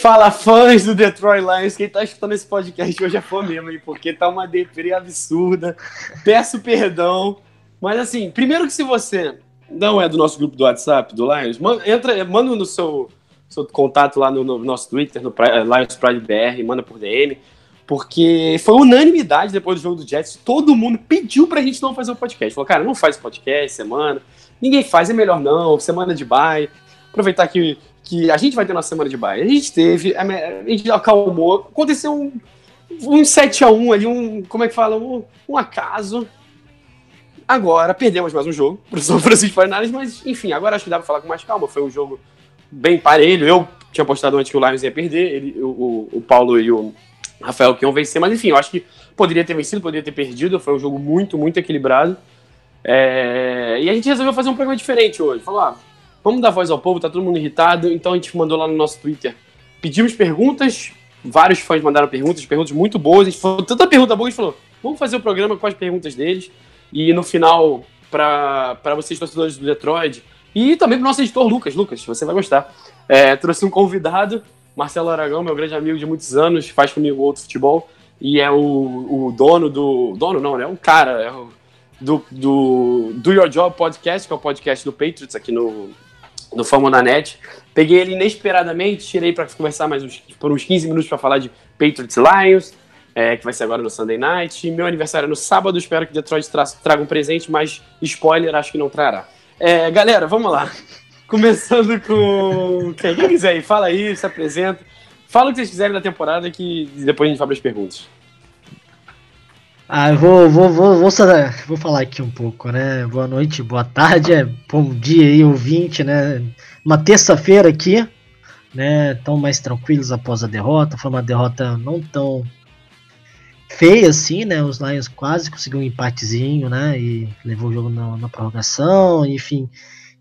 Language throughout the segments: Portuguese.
Fala fãs do Detroit Lions, quem tá escutando esse podcast hoje é fã mesmo, hein? Porque tá uma deprê absurda. Peço perdão. Mas assim, primeiro que se você não é do nosso grupo do WhatsApp, do Lions, entra, manda no seu, seu contato lá no, no nosso Twitter, no Lions Pride BR, manda por DM. Porque foi unanimidade depois do jogo do Jets. Todo mundo pediu pra gente não fazer o podcast. Falou, cara, não faz podcast semana. Ninguém faz, é melhor não. Semana de bye. Aproveitar que, que a gente vai ter nossa semana de bye. A gente teve, a gente acalmou. Aconteceu um, um 7x1 ali, um. Como é que fala? Um, um acaso. Agora, perdemos mais um jogo pro São Francisco 49ers, mas enfim, agora acho que dá pra falar com mais calma. Foi um jogo bem parelho. Eu tinha apostado antes que o Lions ia perder, ele, o, o, o Paulo e o Rafael que iam vencer, mas enfim, eu acho que poderia ter vencido, poderia ter perdido. Foi um jogo muito, muito equilibrado. É, E a gente resolveu fazer um programa diferente hoje. Falou, ah, vamos dar voz ao povo, tá todo mundo irritado. Então a gente mandou lá no nosso Twitter. Pedimos perguntas, vários fãs mandaram perguntas, perguntas muito boas. A gente falou tanta pergunta boa, a gente falou, vamos fazer o programa com as perguntas deles. E no final, para vocês torcedores do Detroit, e também pro nosso editor Lucas. Lucas, você vai gostar. É, trouxe um convidado, Marcelo Aragão, meu grande amigo de muitos anos, faz comigo outro futebol. E é o, o dono do. Dono não, né? Um cara. É o, do, do Do Your Job Podcast, que é o podcast do Patriots aqui no, Fama da Net. Peguei ele inesperadamente, tirei para conversar mais uns, por uns 15 minutos para falar de Patriots Lions, é, que vai ser agora no Sunday Night. Meu aniversário é no sábado, espero que Detroit tra traga um presente, mas spoiler, acho que não trará. É, galera, vamos lá. Começando com quem quiser aí, fala aí, se apresenta. Fala o que vocês quiserem da temporada que depois a gente para as perguntas. Ah, eu vou, vou, vou, vou, vou falar aqui um pouco, né? Boa noite, boa tarde, é, bom dia aí, ouvinte, né? Uma terça-feira aqui, né? Tão mais tranquilos após a derrota. Foi uma derrota não tão feia assim, né? Os Lions quase conseguiram um empatezinho, né? E levou o jogo na, na prorrogação, enfim.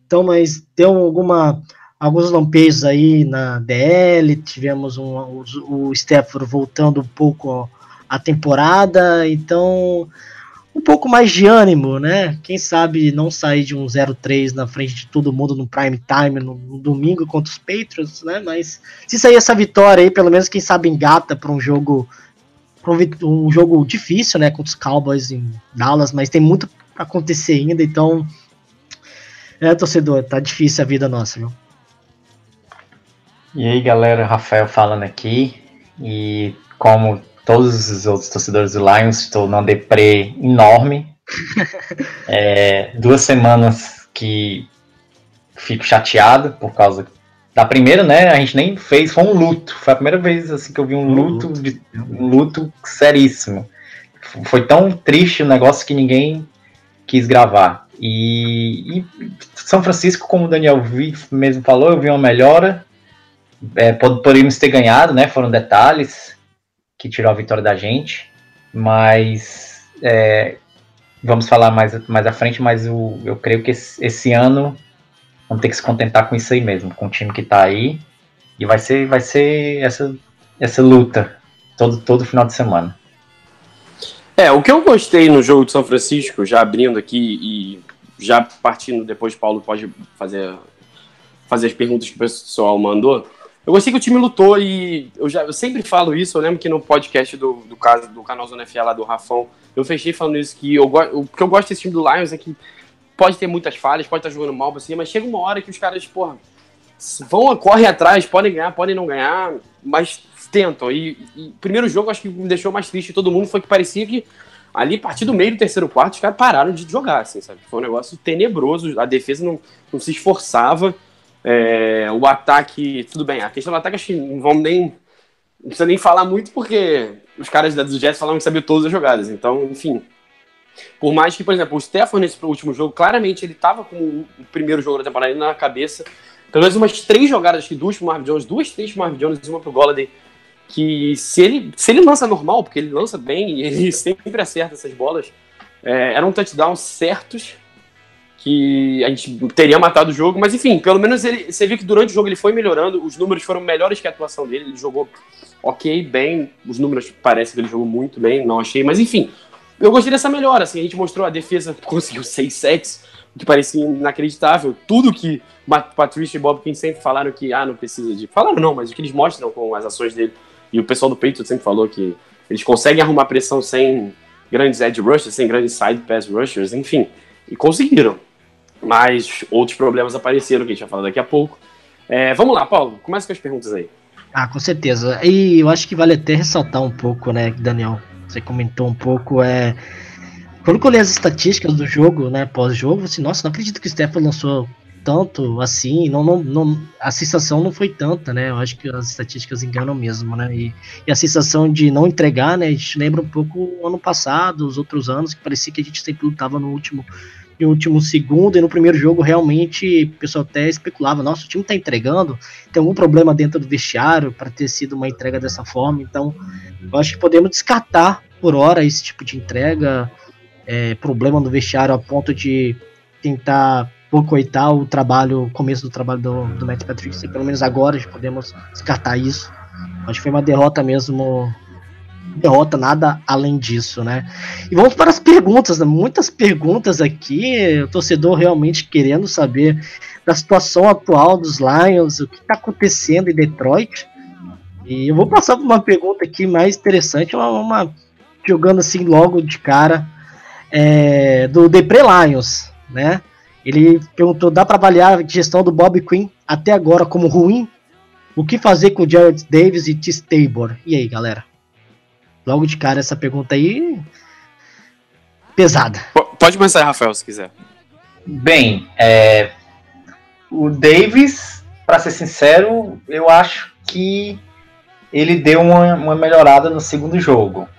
Então, mas deu alguma alguns lampejos aí na DL, tivemos um, o, o voltando um pouco a temporada, então um pouco mais de ânimo, né? Quem sabe não sair de um 0-3 na frente de todo mundo no prime time no, no domingo contra os Patriots, né? Mas se sair essa vitória aí, pelo menos quem sabe engata para um jogo um, jogo difícil, né, contra os Cowboys em Dallas, mas tem muito pra acontecer ainda, então é, torcedor, tá difícil a vida nossa, viu? E aí galera, Rafael falando aqui. E como todos os outros torcedores do Lions, estou numa deprê enorme. É, duas semanas que fico chateado por causa da primeira, né? A gente nem fez, foi um luto. Foi a primeira vez assim que eu vi um luto, de, um luto seríssimo. Foi tão triste o negócio que ninguém quis gravar. E, e São Francisco, como o Daniel vi- mesmo falou, eu vi uma melhora. É, pod- poderíamos ter ganhado, né? Foram detalhes que tirou a vitória da gente, mas é, vamos falar mais, mais à frente. Mas o, eu creio que esse, esse ano vamos ter que se contentar com isso aí mesmo, com o time que tá aí e vai ser, vai ser essa, essa luta todo, todo final de semana. É, o que eu gostei no jogo de São Francisco, já abrindo aqui e já partindo, depois Paulo pode fazer, fazer as perguntas que o pessoal mandou. Eu gostei que o time lutou e eu, já, eu sempre falo isso, eu lembro que no podcast do, do, caso, do canal Zona FA lá do Rafão, eu fechei falando isso, que eu, o que eu gosto desse time do Lions é que pode ter muitas falhas, pode estar jogando mal cima, mas chega uma hora que os caras, porra, vão, correm atrás, podem ganhar, podem não ganhar, mas tentam. E, o primeiro jogo, acho que me deixou mais triste todo mundo foi que parecia que ali, a partir do meio do terceiro quarto, os caras pararam de jogar, assim, sabe? Foi um negócio tenebroso, a defesa não, não se esforçava. É, o ataque, tudo bem, a questão do ataque acho que não vamos nem. Não precisa nem falar muito, porque os caras da- Jets falaram que sabiam todas as jogadas. Então, enfim. Por mais que, por exemplo, o Stefan nesse último jogo, claramente ele tava com o primeiro jogo da temporada na cabeça. Pelo menos umas três jogadas, acho que duas pro Marvin Jones, duas, três pro Marvin Jones e uma pro Golladay. Que se ele, se ele lança normal, porque ele lança bem e ele sempre acerta essas bolas, é, eram touchdowns certos que a gente teria matado o jogo, mas enfim, pelo menos ele, você viu que durante o jogo ele foi melhorando, os números foram melhores que a atuação dele, ele jogou ok, bem, os números parecem que ele jogou muito bem, não achei, mas enfim, eu gostei dessa melhora, assim, a gente mostrou a defesa, conseguiu seis sets, o que parecia inacreditável, tudo que Patrícia e Bob King sempre falaram que, ah, não precisa de, falaram não, mas o que eles mostram com as ações dele, e o pessoal do Peito sempre falou que eles conseguem arrumar pressão sem grandes edge rushers, sem grandes side pass rushers, enfim, e conseguiram. Mas outros problemas apareceram, que a gente vai falar daqui a pouco. É, vamos lá, Paulo, começa com as perguntas aí. Ah, com certeza. E eu acho que vale até ressaltar um pouco, né, Daniel? Você comentou um pouco, é. Quando eu olhei as estatísticas do jogo, né, pós-jogo, assim, nossa, não acredito que o Stefan lançou tanto assim, não, não, não, a sensação não foi tanta, né? Eu acho que as estatísticas enganam mesmo, né? E, e, a sensação de não entregar, né? A gente lembra um pouco o ano passado, os outros anos, que parecia que a gente sempre lutava no último em último segundo, e no primeiro jogo realmente o pessoal até especulava, nossa, o time tá entregando, tem algum problema dentro do vestiário para ter sido uma entrega dessa forma, então eu acho que podemos descartar por hora esse tipo de entrega, é, problema no vestiário a ponto de tentar boicotar o trabalho, o começo do trabalho do, do Matt Patrick, pelo menos agora podemos descartar isso. Acho que foi uma derrota mesmo derrota, nada além disso, né? E vamos para as perguntas, né? muitas perguntas aqui, o torcedor realmente querendo saber da situação atual dos Lions, o que está acontecendo em Detroit. E eu vou passar por uma pergunta aqui mais interessante, uma, uma jogando assim logo de cara, é, do Depre Lions, né? Ele perguntou: dá para avaliar a gestão do Bob Quinn até agora como ruim? O que fazer com Jared Davis e T. Tabor? E aí, galera? Logo de cara, essa pergunta aí. pesada. Pode começar, Rafael, se quiser. Bem, é, o Davis, para ser sincero, eu acho que ele deu uma, uma melhorada no segundo jogo.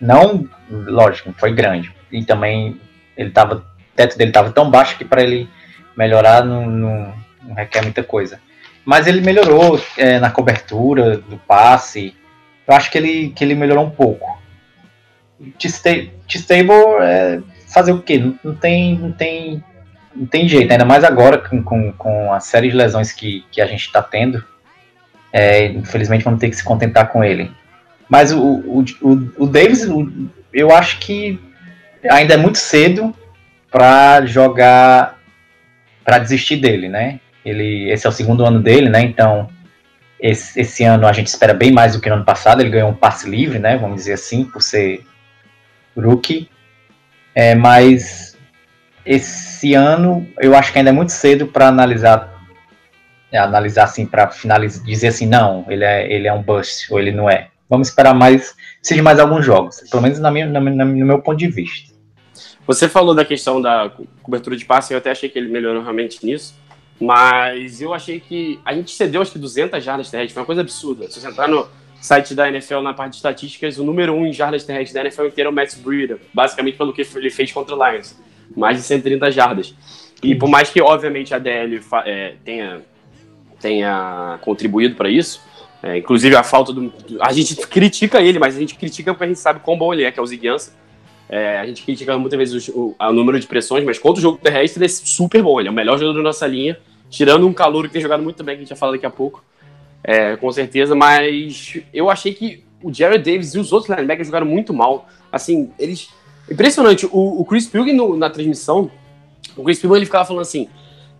Não, lógico, foi grande. E também ele tava, o teto dele estava tão baixo que para ele melhorar não, não, não, requer muita coisa. Mas ele melhorou é, na cobertura do passe, eu acho que ele, que ele melhorou um pouco. T-Stable é fazer o quê? Não, não, tem, não, tem, não tem jeito, ainda mais agora com, com, com a série de lesões que, que a gente está tendo. É, infelizmente vamos ter que se contentar com ele. Mas o, o, o, o Davis, eu acho que ainda é muito cedo para jogar, para desistir dele, né? Ele, esse é o segundo ano dele, né? Então esse, esse, ano a gente espera bem mais do que no ano passado. Ele ganhou um passe livre, né? Vamos dizer assim, por ser rookie. É, mas esse ano eu acho que ainda é muito cedo para analisar, é, analisar assim, para finalizar, dizer assim, não, ele é, ele é um bust ou ele não é. Vamos esperar mais, seja mais alguns jogos, pelo menos na minha, na, no meu ponto de vista. Você falou da questão da cobertura de passe, eu até achei que ele melhorou realmente nisso. Mas eu achei que a gente cedeu acho que 200 jardas terrestres, foi uma coisa absurda. Se você entrar no site da NFL na parte de estatísticas, o número 1 um em jardas terrestres da NFL inteiro é o Matt Breida, basicamente pelo que ele fez contra o Lions, mais de 130 jardas. E por mais que, obviamente, a DL é, tenha, tenha contribuído para isso, é, inclusive a falta do. A gente critica ele, mas a gente critica porque a gente sabe quão bom ele é, que é o Ziguiança. É, a gente critica muitas vezes o, o, o, número de pressões, mas contra o jogo terrestre ele é super bom. Ele é o melhor jogador da nossa linha, tirando um calor que tem jogado muito bem, que a gente vai falar daqui a pouco, é, com certeza. Mas eu achei que o Jared Davis e os outros linebackers jogaram muito mal. Assim, eles. Impressionante. O, o Chris Pilgrim na transmissão, o Chris Pilgrim ele ficava falando assim.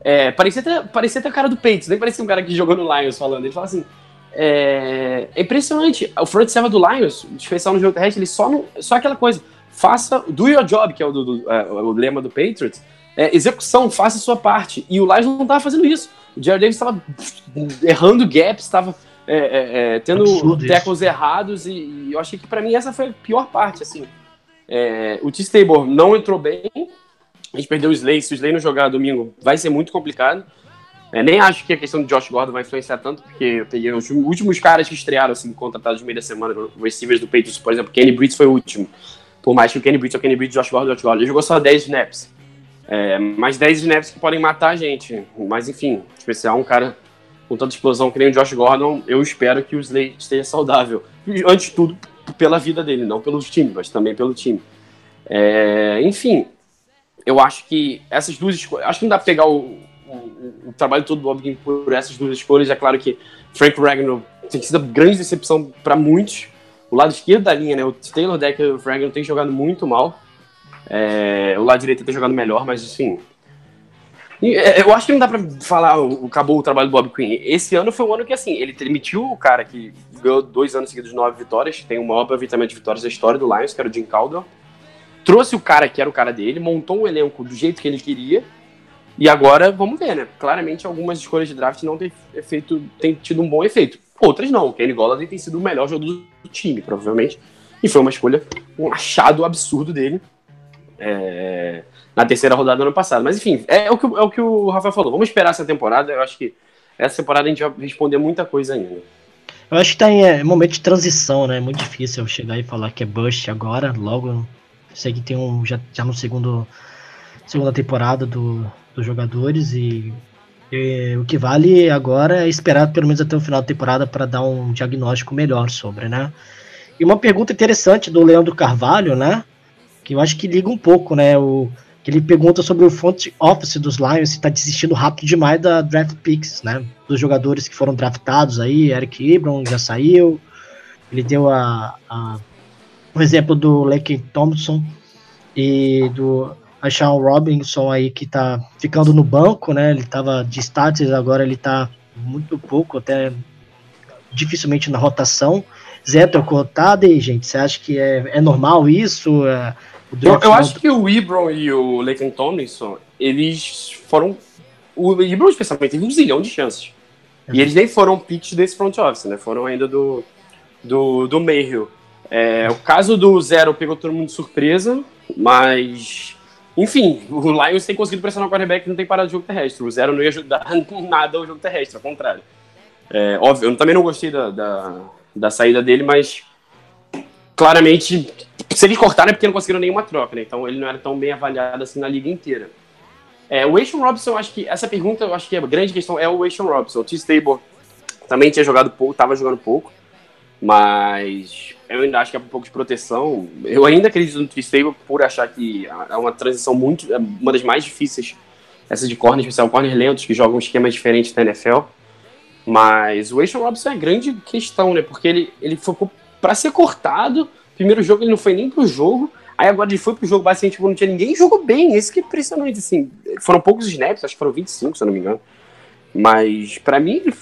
É, parecia, até, parecia até a cara do Peitos, nem parecia um cara que jogou no Lions falando. Ele fala assim: é, é, impressionante. O front seven do Lions, especial no jogo terrestre, ele só, não, só aquela coisa faça, do your job, que é o, do, do, é, o lema do Patriots, é, execução, faça a sua parte. E o Lions não estava fazendo isso. O Jared Davis estava errando gaps, estava é, é, é, tendo Absurdo tackles isso. errados, e, e, eu achei que para mim essa foi a pior parte, assim. É, o T-Stable não entrou bem, a gente perdeu o Slay, se o Slay não jogar domingo, vai ser muito complicado. É, nem acho que a questão do Josh Gordon vai influenciar tanto, porque eu peguei os últimos caras que estrearam, assim, contratados no meio da semana, receivers do Patriots, por exemplo, Kenny Brits foi o último. Por mais que o Kenny Britt, o Kenny Britt, Josh Gordon, Josh Gordon, ele jogou só 10 snaps. É, mais 10 snaps que podem matar a gente. Mas enfim, especial um cara com tanta explosão que nem o Josh Gordon, eu espero que o Slade esteja saudável. Antes de tudo, pela vida dele, não pelo time, mas também pelo time. É, enfim, eu acho que essas duas escolhas. Acho que não dá pra pegar o, o, o trabalho todo do Bob por essas duas escolhas. É claro que Frank Ragnar tem sido grande decepção para muitos. O lado esquerdo da linha, né? O Taylor Decker e o Ragnar tem jogado muito mal. É, o lado direito tem jogado melhor, mas assim. é, Eu acho que não dá pra falar, o- acabou o trabalho do Bob Quinn. Esse ano foi um ano que, assim, ele demitiu o cara que ganhou dois anos seguidos de nove vitórias, tem o maior aproveitamento de vitórias da história do Lions, que era o Jim Caldwell. Trouxe o cara que era o cara dele, montou um elenco do jeito que ele queria. E agora, vamos ver, né? Claramente, algumas escolhas de draft não têm feito, têm tido um bom efeito. Outras não. O Kenny Golladay tem sido o melhor jogador do time, provavelmente. E foi uma escolha, um achado absurdo dele é, na terceira rodada do ano passado. Mas enfim, é, o que, é o que o Rafael falou. Vamos esperar essa temporada. Eu acho que essa temporada a gente vai responder muita coisa ainda. Eu acho que tá em é, momento de transição, né? É muito difícil eu chegar e falar que é bust agora, logo. Sei que tem um. Já, já no segundo. Segunda temporada do, dos jogadores e, e o que vale agora é esperar pelo menos até o final da temporada para dar um diagnóstico melhor sobre, né? E uma pergunta interessante do Leandro Carvalho, né? Que eu acho que liga um pouco, né? O, que ele pergunta sobre o front office dos Lions, se tá desistindo rápido demais da draft picks, né? Dos jogadores que foram draftados aí, Eric Ebron já saiu, ele deu a, a o exemplo do Lake Thompson e do Sean Robinson aí que tá ficando no banco, né? Ele tava de status, agora ele tá muito pouco, até dificilmente na rotação. Zé trocou Tade, gente, você acha que é, é normal isso? É, Eu, eu acho que o Ebron e o Laken Tomlinson, eles foram. O Ebron, especialmente, teve um zilhão de chances. E eles nem foram picks desse front office, né? Foram ainda do, do, do Mayhew. É, o caso do Zero pegou todo mundo de surpresa, mas. Enfim, o Lions tem conseguido pressionar o quarterback e não tem parado o jogo terrestre. O Zero não ia ajudar nada ao jogo terrestre, ao contrário. É, óbvio, eu também não gostei da, da, da saída dele, mas claramente, se eles cortaram é porque não conseguiram nenhuma troca, né? Então ele não era tão bem avaliado assim na liga inteira. É, o Ashon Robinson, eu acho que essa pergunta, eu acho que a grande questão é o Ashon Robinson. O T-Stable também tinha jogado pouco, tava jogando pouco, mas eu ainda acho que é um pouco de proteção. Eu ainda acredito no T-Stable por achar que é uma transição muito, é uma das mais difíceis, essa de corner, especial corner lentos, que jogam um esquema diferente da NFL. Mas o Ashon Robinson é grande questão, né? Porque ele, ele focou pra ser cortado. Primeiro jogo ele não foi nem pro jogo. Aí agora ele foi pro jogo, basicamente, tipo, não tinha ninguém e jogou bem. Esse que é impressionante, assim. Foram poucos snaps, acho que foram 25, se eu não me engano. Mas, pra mim, ele-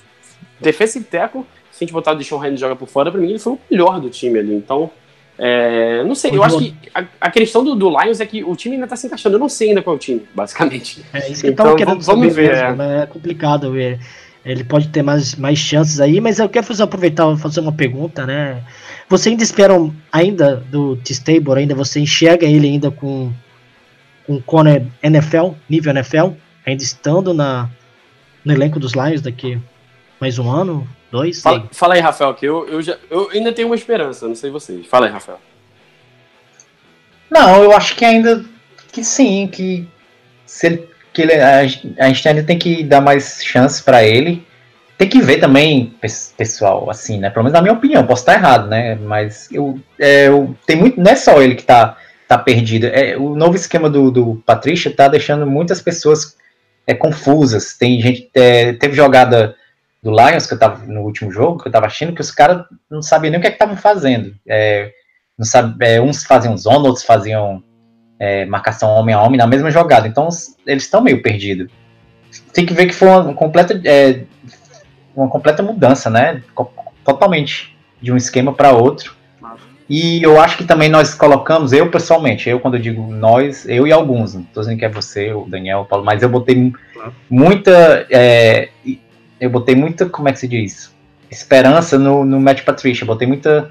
defensive tackle, se a gente botar o Deshaun Henry joga por fora, pra mim ele foi o melhor do time ali. Então, é, não sei, eu acho que a, a questão do, do Lions é que o time ainda tá se encaixando. Eu não sei ainda qual é o time, basicamente. É isso que eu Então, tava querendo vamos saber ver, mesmo, é. né? É complicado ver. Ele pode ter mais, mais chances aí, mas eu quero fazer, aproveitar e fazer uma pergunta, né? Você ainda espera um- ainda do T-Stable, ainda você enxerga ele ainda com com corner NFL, nível NFL, ainda estando na, no elenco dos Lions daqui mais um ano, dois? Fala, fala aí, Rafael, que eu, eu, já, eu ainda tenho uma esperança, não sei vocês. Fala aí, Rafael. Não, eu acho que ainda que sim, que se ele, que ele, a, a gente ainda tem que dar mais chance pra ele. Tem que ver também, pes- pessoal, assim, né? Pelo menos na minha opinião, posso estar errado, né? Mas eu, é, eu tem muito, não é só ele que tá, tá perdido. É, o novo esquema do, do Patrícia tá deixando muitas pessoas é, confusas. Tem gente, é, teve jogada do Lions que eu tava no último jogo, que eu tava achando que os caras não sabiam nem o que é estavam fazendo. É, não sabe, é, uns faziam zona, outros faziam é, marcação homem a homem na mesma jogada. Então eles estão meio perdidos. Tem que ver que foi uma completa, é, uma completa mudança, né? Totalmente de um esquema para outro. E eu acho que também nós colocamos, eu pessoalmente, eu quando eu digo nós, eu e alguns, não tô dizendo que é você, o Daniel, o Paulo, mas eu botei Claro. muita. é, eu botei muita, como é que se diz? Esperança no, no Matt Patricia. Eu botei muita.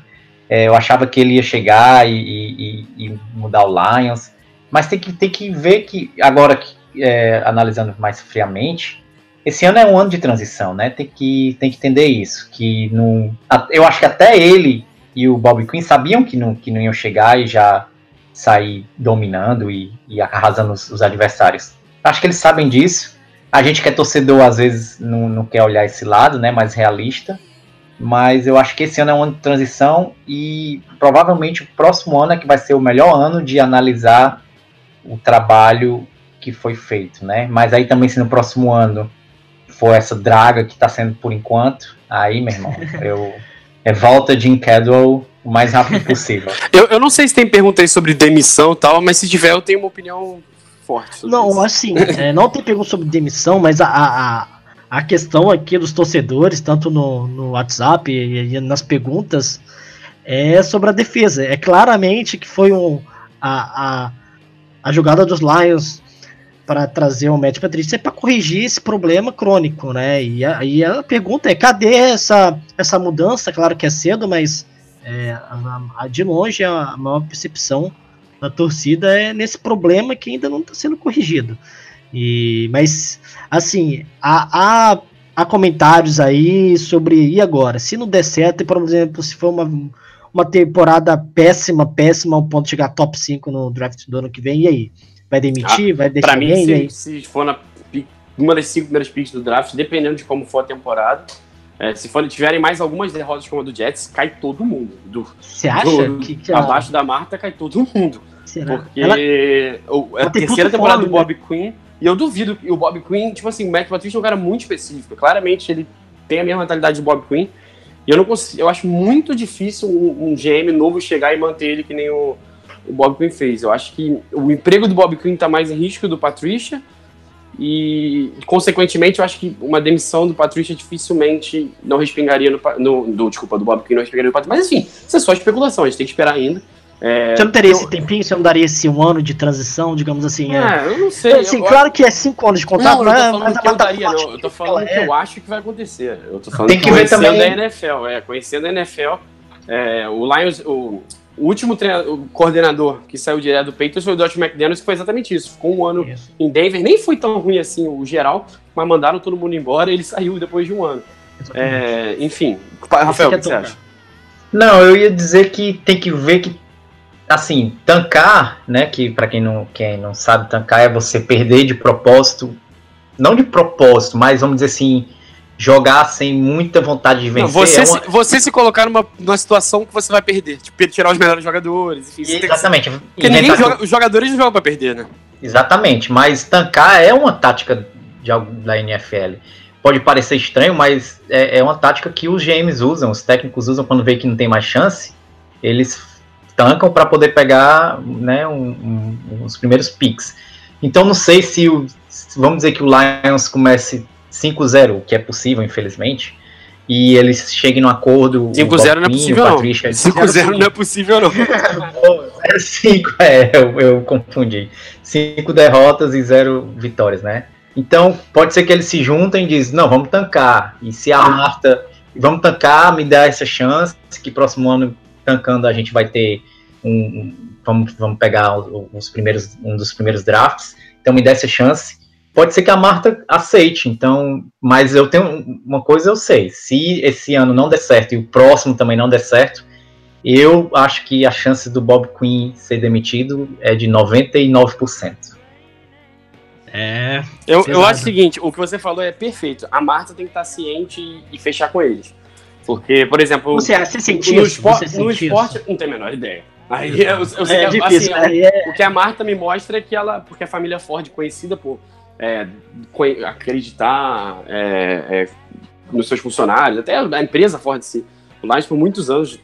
é, eu achava que ele ia chegar e, e- e- mudar o Lions. Mas tem que, tem que ver que, agora que, é, analisando mais friamente, esse ano é um ano de transição, né? Tem que, tem que entender isso. Que não, eu acho que até ele e o Bob Quinn sabiam que não, que não iam chegar e já sair dominando e, e arrasando os, os adversários. Acho que eles sabem disso. A gente que é torcedor, às vezes, não, não quer olhar esse lado, né? Mais realista. Mas eu acho que esse ano é um ano de transição e provavelmente o próximo ano é que vai ser o melhor ano de analisar o trabalho que foi feito, né? Mas aí também se no próximo ano for essa draga que está sendo por enquanto, aí, meu irmão, eu é volta de Cadwell o mais rápido possível. Eu, eu não sei se tem pergunta aí sobre demissão e tal, mas se tiver, eu tenho uma opinião forte. sobre Não, isso. assim, é, não tem pergunta sobre demissão, mas a, a, a questão aqui dos torcedores, tanto no, no WhatsApp e, e nas perguntas, é sobre a defesa. É claramente que foi um, a, a, a jogada dos Lions para trazer o Matt Patrícia é para corrigir esse problema crônico, né? E aí a, pergunta é, cadê essa, essa mudança? Claro que é cedo, mas é, a- a- de longe a maior percepção da torcida é nesse problema que ainda não está sendo corrigido. E, mas, assim, há, há, há comentários aí sobre e agora? Se não der certo, por exemplo, se for uma, uma temporada péssima, péssima, ao ponto de chegar top 5 no draft do ano que vem, e aí? Vai demitir? vai deixar Pra mim, alguém? Se, se for na uma das cinco primeiras picks do draft, dependendo de como for a temporada, é, se for, tiverem mais algumas derrotas como a do Jets, cai todo mundo. Do, Você acha do- que, que a- abaixo da Marta cai todo mundo. será? Porque Ela- o- é a ela terceira temporada fome, do Bob Quinn, e eu duvido que o Bob Quinn, tipo assim, o Matt Patricia é um cara muito específico. Claramente ele tem a mesma mentalidade do Bob Quinn. E eu não consigo, eu acho muito difícil um, um GM novo chegar e manter ele que nem o, o Bob Quinn fez. Eu acho que o emprego do Bob Quinn tá mais em risco do Patricia. E, consequentemente, eu acho que uma demissão do Patricia dificilmente não respingaria no, no, do, desculpa, do Bob Quinn não respingaria no Patricia. Mas enfim, isso é só especulação, a gente tem que esperar ainda. É, Você não teria eu- esse tempinho? Você não daria esse um ano de transição, digamos assim? É, É, eu não sei. assim, eu- claro que é cinco anos de contrato, não, eu tô mas, falando mas a que eu daria, não. Eu tô falando que é- eu acho que vai acontecer. Eu tô falando Tem que ver conhecendo também- a NFL, é, conhecendo a NFL. é, o Lions, o, o último o coordenador que saiu direto do Patriots foi o Josh McDaniels, que foi exatamente isso. Ficou um ano Isso, em Denver, nem foi tão ruim assim o geral, mas mandaram todo mundo embora e ele saiu depois de um ano. É, enfim, Rafael, o quer que você tocar? acha? Não, eu ia dizer que tem que ver que, assim, tancar, né? Que pra quem não, quem não sabe, tancar é você perder de propósito, não de propósito, mas vamos dizer assim, jogar sem muita vontade de vencer. Não, você, é uma- se, você se colocar numa, numa situação que você vai perder, tipo, tirar os melhores jogadores, enfim. você tem que- Exatamente. Porque ninguém Inventar- joga, os jogadores não jogam pra perder, né? Exatamente, mas tancar é uma tática de, da NFL. Pode parecer estranho, mas é, é uma tática que os GMs usam, os técnicos usam quando vê que não tem mais chance, eles tancam para poder pegar né, um- um- os primeiros picks. Então não sei se o, vamos dizer que o Lions comece 5-0, o que é possível, infelizmente, e eles cheguem num acordo. o 5-0 não é possível, não. Patricia- 5-0 não é possível, não. 5, é, eu, eu confundi. Cinco derrotas e zero vitórias, né? Então, pode ser que eles se juntem e dizem, não, vamos tancar. E se a Marta, vamos tancar, me dá essa chance, que próximo ano, tancando, a gente vai ter um, um- vamos, vamos pegar os primeiros, um dos primeiros drafts, então me dá essa chance. Pode ser que a Marta aceite, então, mas eu tenho uma coisa eu sei, se esse ano não der certo e o próximo também não der certo, eu acho que a chance do Bob Quinn ser demitido é de 99%. É, Eu, eu acho o seguinte, o que você falou é perfeito. A Marta tem que estar ciente e, fechar com eles. Porque, por exemplo, você, você sente no, espor- Você no esporte, isso? não tenho a menor ideia. Aí eu, eu sei É que, difícil, assim? É- o que a Marta me mostra é que ela, porque a família Ford é conhecida por é, acreditar é, é, nos seus funcionários, até a empresa Ford si. O Lions por muitos anos,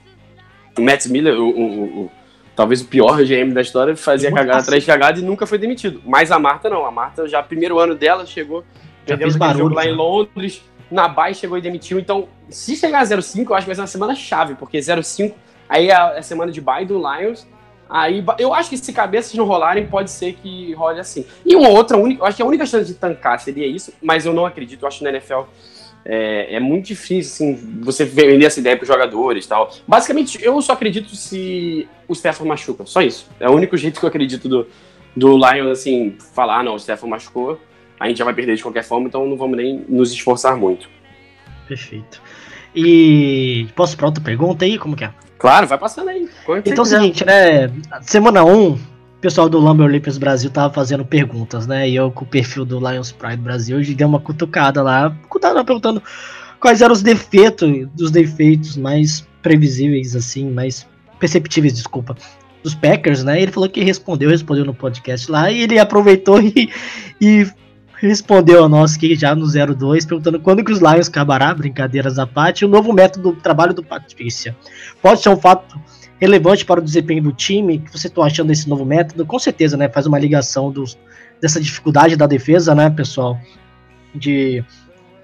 o Matt Miller, o, o- o- talvez o pior GM da história, fazia Muito cagada fácil. atrás de cagada e nunca foi demitido. Mas a Marta não, a Marta já primeiro ano dela chegou, perdemos aquele jogo barulho, lá em Londres, na Bay chegou e demitiu. Então, se chegar a 0,5, eu acho que vai ser uma semana chave, porque 0,5 aí é a, é a semana de bye do Lions. Aí eu acho que se cabeças não rolarem, pode ser que role assim. E uma outra única, eu acho que a única chance de tancar seria isso, mas eu não acredito. Eu acho que na NFL é, é muito difícil assim, você vender essa ideia para os jogadores tal. Basicamente, eu só acredito se o Stefan machuca. Só isso. É o único jeito que eu acredito do, do Lions, assim, falar, não, o Stefan machucou, a gente já vai perder de qualquer forma, então não vamos nem nos esforçar muito. Perfeito. E posso para outra pergunta aí? Como que é? Claro, vai passando aí. Então é o seguinte, né? Semana 1, o pessoal do Lumber Olympics Brasil tava fazendo perguntas, né? E eu com o perfil do Lions Pride Brasil hoje dei uma cutucada lá, cutucada perguntando quais eram os defeitos, dos defeitos mais previsíveis, assim, mais perceptíveis, desculpa, dos Packers, né? Ele falou que respondeu, respondeu no podcast lá, e ele aproveitou e, e respondeu a nós aqui já no 02, perguntando quando que os Lions acabará, brincadeiras à parte, o novo método do trabalho do Patrícia. Pode ser um fato relevante para o desempenho do time? Que você está achando desse novo método? Com certeza, né? Faz uma ligação dos, dessa dificuldade da defesa, né, pessoal? De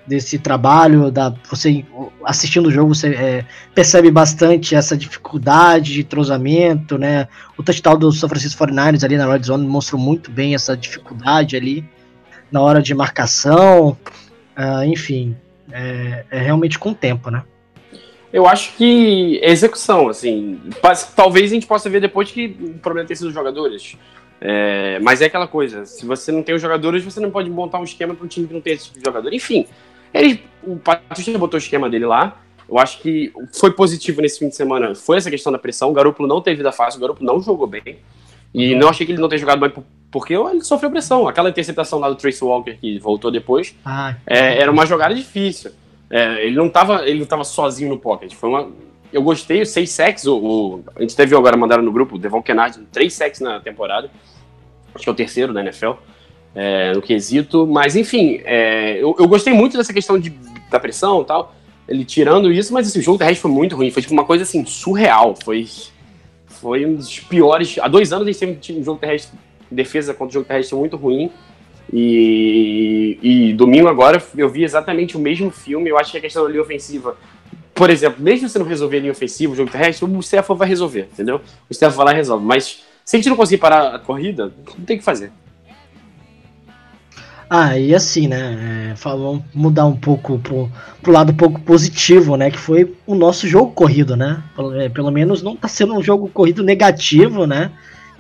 desse trabalho, da você assistindo o jogo, você é, percebe bastante essa dificuldade de entrosamento, né? O touchdown do São Francisco 49ers ali na red zone mostrou muito bem essa dificuldade ali na hora de marcação, ah, enfim, é, é realmente com o tempo, né? Eu acho que é execução, assim. Talvez a gente possa ver depois que o problema tem sido os jogadores. É, mas é aquela coisa, se você não tem os jogadores, você não pode montar um esquema para um time que não tem esse tipo de jogador. Enfim, ele, o Patrícia botou o esquema dele lá. Eu acho que foi positivo nesse fim de semana. Foi essa questão da pressão. O Garoppolo não teve vida fácil, o Garoppolo não jogou bem. E não achei que ele não tenha jogado bem por- porque ele sofreu pressão. Aquela interceptação lá do Trace Walker que voltou depois, Ah, é, era uma jogada difícil. É, ele não tava, ele não tava sozinho no pocket. Foi uma, eu gostei, os seis sacks. O, o- a gente teve agora, mandaram no grupo, o Devon Kennard, três sacks na temporada. Acho que é o terceiro da NFL, é, no quesito. Mas, enfim, é, eu, eu gostei muito dessa questão de, da pressão e tal. Ele tirando isso, mas assim, o jogo terrestre foi muito ruim. Foi tipo uma coisa assim, surreal. Foi, foi um dos piores. Há dois anos a gente um time- um jogo terrestre, defesa contra o jogo terrestre muito ruim. E, e domingo agora eu vi exatamente o mesmo filme. Eu acho que a questão da linha ofensiva, por exemplo, mesmo se não resolver a linha ofensiva, o jogo terrestre, o Stafford vai resolver, entendeu? O Stafford vai lá e resolve. Mas se a gente não conseguir parar a corrida, não tem o que fazer. Ah, e assim, né? É, fa- vamos mudar um pouco pro, pro lado um pouco positivo, né? Que foi o nosso jogo corrido, né? Pelo, é, pelo menos não tá sendo um jogo corrido negativo, né?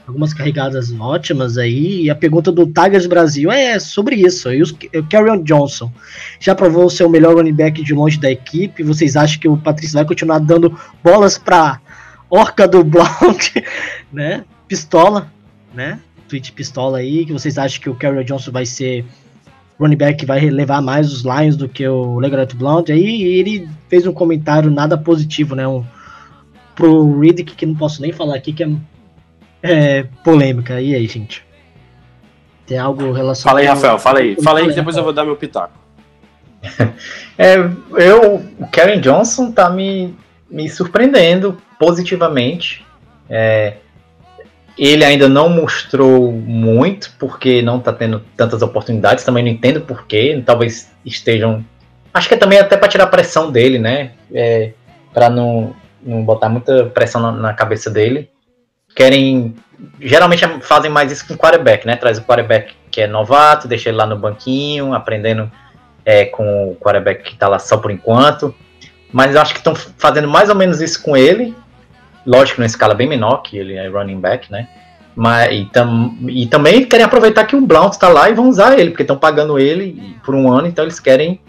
Algumas carregadas ótimas aí. E a pergunta do Tigers Brasil é sobre isso. E o Carrion Johnson já provou ser o melhor running back de longe da equipe. Vocês acham que o Patrício vai continuar dando bolas pra Orca do Blount, né? Pistola, né? Tweet pistola aí, que vocês acham que o Carrion Johnson vai ser running back que vai levar mais os Lions do que o Legarrette Blount. Aí ele fez um comentário nada positivo, né? Um, pro Riddick, que não posso nem falar aqui, que é, é polêmica. E aí, gente? Tem algo relacionado. Fala aí, Rafael, fala aí. Fala aí que Rafael. depois eu vou dar meu pitaco. É, eu, o Karen Johnson tá me, me surpreendendo positivamente. É, ele ainda não mostrou muito, porque não tá tendo tantas oportunidades. Também não entendo porquê. Talvez estejam. Acho que é também até para tirar a pressão dele, né? É, para não, não botar muita pressão na, na cabeça dele. Querem. Geralmente fazem mais isso com o quarterback, né? Traz o quarterback que é novato, deixa ele lá no banquinho, aprendendo é, com o quarterback que tá lá só por enquanto. Mas eu acho que estão fazendo mais ou menos isso com ele. Lógico, numa escala bem menor, que ele é running back, né? Mas, e, tam, e também querem aproveitar que o Blount está lá e vão usar ele, porque estão pagando ele por um ano, então eles querem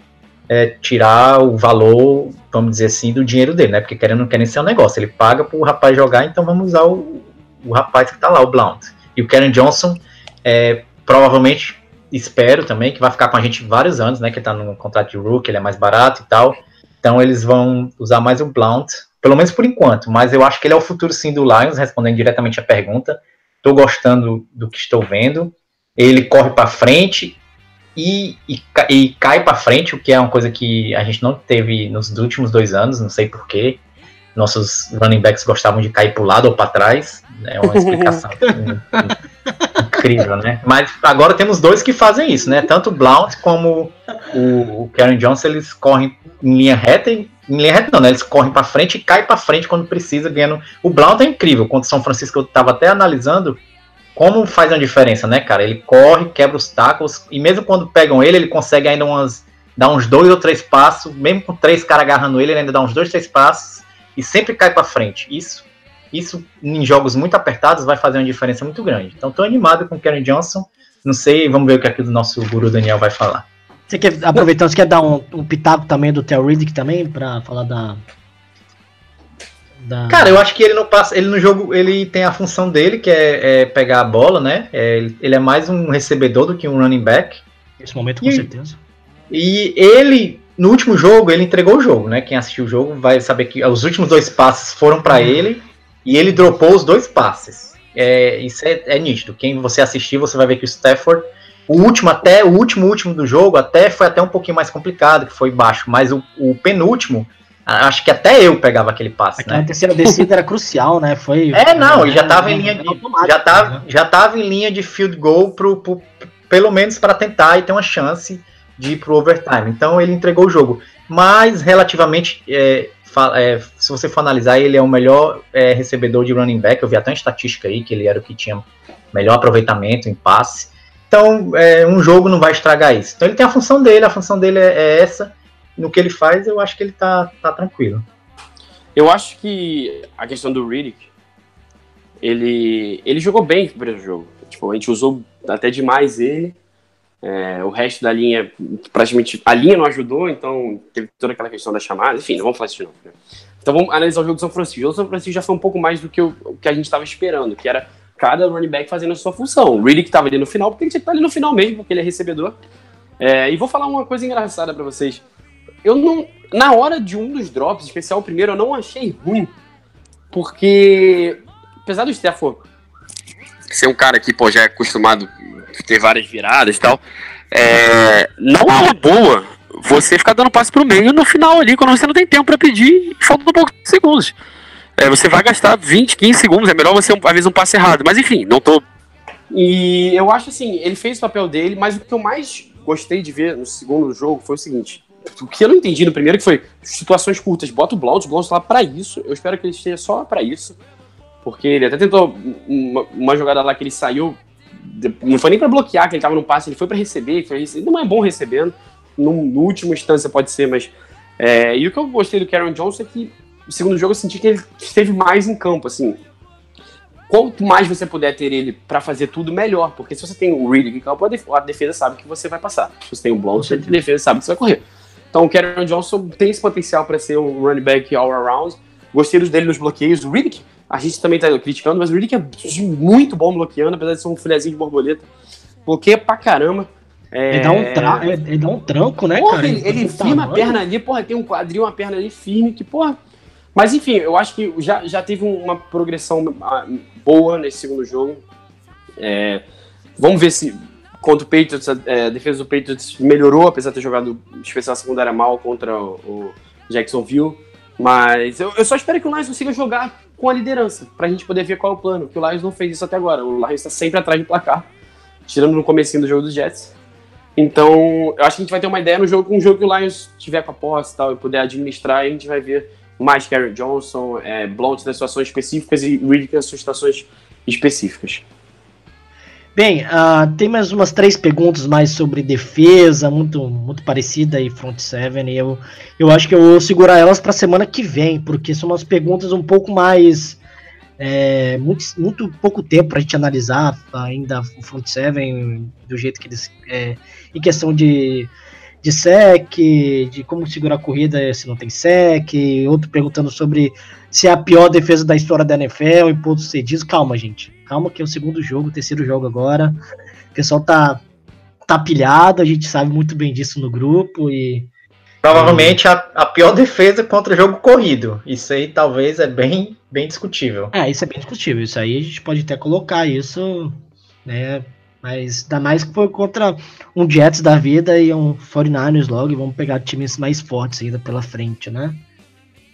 é, tirar o valor, vamos dizer assim, do dinheiro dele, né? Porque querendo, não querem ser um negócio. Ele paga para o rapaz jogar, então vamos usar o, o rapaz que está lá, o Blount. E o Karen Johnson, é, provavelmente, espero também, que vai ficar com a gente vários anos, né? Que está no contrato de rookie, ele é mais barato e tal. Então eles vão usar mais o Blount, pelo menos por enquanto. Mas eu acho que ele é o futuro sim do Lions, respondendo diretamente a pergunta. Estou gostando do que estou vendo. Ele corre para frente e, e, e cai para frente, o que é uma coisa que a gente não teve nos últimos dois anos, não sei porquê. Nossos running backs gostavam de cair para o lado ou para trás. É uma explicação incrível, né? Mas agora temos dois que fazem isso, né? Tanto o Blount como o, o Karen Johnson, eles correm em linha reta e em linha reta não, né? Eles correm para frente e caem para frente quando precisa, ganhando. O Blount é incrível. Contra o São Francisco eu tava até analisando como faz uma diferença, né, cara? Ele corre, quebra os tacos e mesmo quando pegam ele, ele consegue ainda umas dar uns dois ou três passos, mesmo com três caras agarrando ele, ele ainda dá uns dois, três passos e sempre cai para frente. Isso isso em jogos muito apertados vai fazer uma diferença muito grande. Então tô animado com o Karen Johnson. Não sei, vamos ver o que aqui do nosso guru Daniel vai falar. Você quer, aproveitando, você quer dar um, um pitaco também do Theo Riddick também, pra falar da... da- Cara, eu acho que ele não passa. Ele no jogo, ele tem a função dele, que é, é pegar a bola, né? É, ele- é mais um recebedor do que um running back. Nesse momento, com E- certeza. E ele, no último jogo, ele entregou o jogo, né? Quem assistiu o jogo vai saber que os últimos dois passes foram pra ele e ele dropou os dois passes. É, isso é, é nítido. Quem você assistir, você vai ver que o Stafford, o último até, o último último do jogo, até foi até um pouquinho mais complicado, que foi baixo, mas o, o penúltimo, a- acho que até eu pegava aquele passe, Aquela né? terceira descida era crucial, né? Foi. É, não, ele já tava em linha era de, já tava, né? já tava em linha de field goal pro, pro- pelo menos para tentar e ter uma chance de ir pro overtime. Então ele entregou o jogo, mas relativamente, é, é, se você for analisar, ele é o melhor é, recebedor de running back. Eu vi até uma estatística aí que ele era o que tinha melhor aproveitamento em passe. Então, é, um jogo não vai estragar isso. Então ele tem a função dele, a função dele é, é essa. No que ele faz, eu acho que ele tá, tá tranquilo. Eu acho que a questão do Riddick, ele, ele jogou bem no primeiro jogo. Tipo, a gente usou até demais ele. É, o resto da linha, praticamente, a linha não ajudou, então teve toda aquela questão da chamada. Enfim, não vamos falar isso de novo. né? Então vamos analisar o jogo do São Francisco. O jogo do São Francisco já foi um pouco mais do que o, que a gente estava esperando, que era cada running back fazendo a sua função. O Riddick estava ali no final, porque ele tinha que estar ali no final mesmo, porque ele é recebedor. É, e vou falar uma coisa engraçada para vocês. Eu não. Na hora de um dos drops, especial o primeiro, eu não achei ruim. Porque, apesar do Stafford ser um cara que pô, já é acostumado a ter várias viradas e tal, é, não é uma boa você ficar dando passe pro meio no final ali, quando você não tem tempo para pedir e faltam poucos segundos. É, você vai gastar 20, 15 segundos, é melhor você, às vezes, um passe errado. Mas enfim, não tô. E eu acho assim, ele fez o papel dele, mas o que eu mais gostei de ver no segundo jogo foi o seguinte. O que eu não entendi no primeiro que foi situações curtas. Bota o Blount, o Blount lá pra isso. Eu espero que ele esteja só pra isso. Porque ele até tentou uma, uma jogada lá que ele saiu. Não foi nem pra bloquear, que ele tava no passe, ele foi pra receber. Foi receber. Não é bom recebendo. No, no último instância pode ser, mas. é, e o que eu gostei do Karen Johnson é que no segundo jogo eu senti que ele esteve mais em campo, assim. Quanto mais você puder ter ele pra fazer tudo, melhor. Porque se você tem o Reed em campo, a def- a defesa sabe que você vai passar. Se você tem o Blount, a defesa sabe que você vai correr. Então o Karen Johnson tem esse potencial para ser um running back all around. Gostei dos dele nos bloqueios. O Riddick, a gente também tá criticando, mas o Riddick é muito bom bloqueando, apesar de ser um filezinho de borboleta. Bloqueia pra caramba. É, Ele dá, um tra... ele dá um tranco, né, Porra, cara? ele, ele firma a perna ali, porra, tem um quadril, uma perna ali firme, que, porra. Mas enfim, eu acho que já, já teve uma progressão ah, boa nesse segundo jogo. É, vamos ver se contra o Patriots, é, a defesa do Patriots melhorou, apesar de ter jogado especial secundária mal contra o, o Jacksonville. Mas eu, eu só espero que o Lions consiga jogar com a liderança, pra gente poder ver qual é o plano. Que o Lions não fez isso até agora. O Lions tá sempre atrás do placar, tirando no comecinho do jogo dos Jets. Então, eu acho que a gente vai ter uma ideia no jogo, um jogo que o Lions tiver com a posse e tal, e puder administrar, e a gente vai ver mais Karen Johnson, é, Blount nas situações específicas e Riddick nas suas situações específicas. Bem, ah, tem mais umas três perguntas mais sobre defesa, muito, muito parecida e front seven, e eu, eu acho que eu vou segurar elas para semana que vem, porque são umas perguntas um pouco mais é, muito, muito pouco tempo para a gente analisar ainda o front seven do jeito que eles é, em questão de de sec, de como segurar a corrida se não tem sec, outro perguntando sobre se é a pior defesa da história da NFL em pontos cedidos. Calma, gente. Calma que é o segundo jogo, o terceiro jogo agora. O pessoal tá, tá pilhado, a gente sabe muito bem disso no grupo e Provavelmente a, a pior defesa contra o jogo corrido. Isso aí talvez é bem, bem discutível. É, isso é bem discutível. Isso aí a gente pode até colocar isso, né? Mas ainda mais que foi contra um Jets da vida e um 49ers logo, e vamos pegar times mais fortes ainda pela frente, né?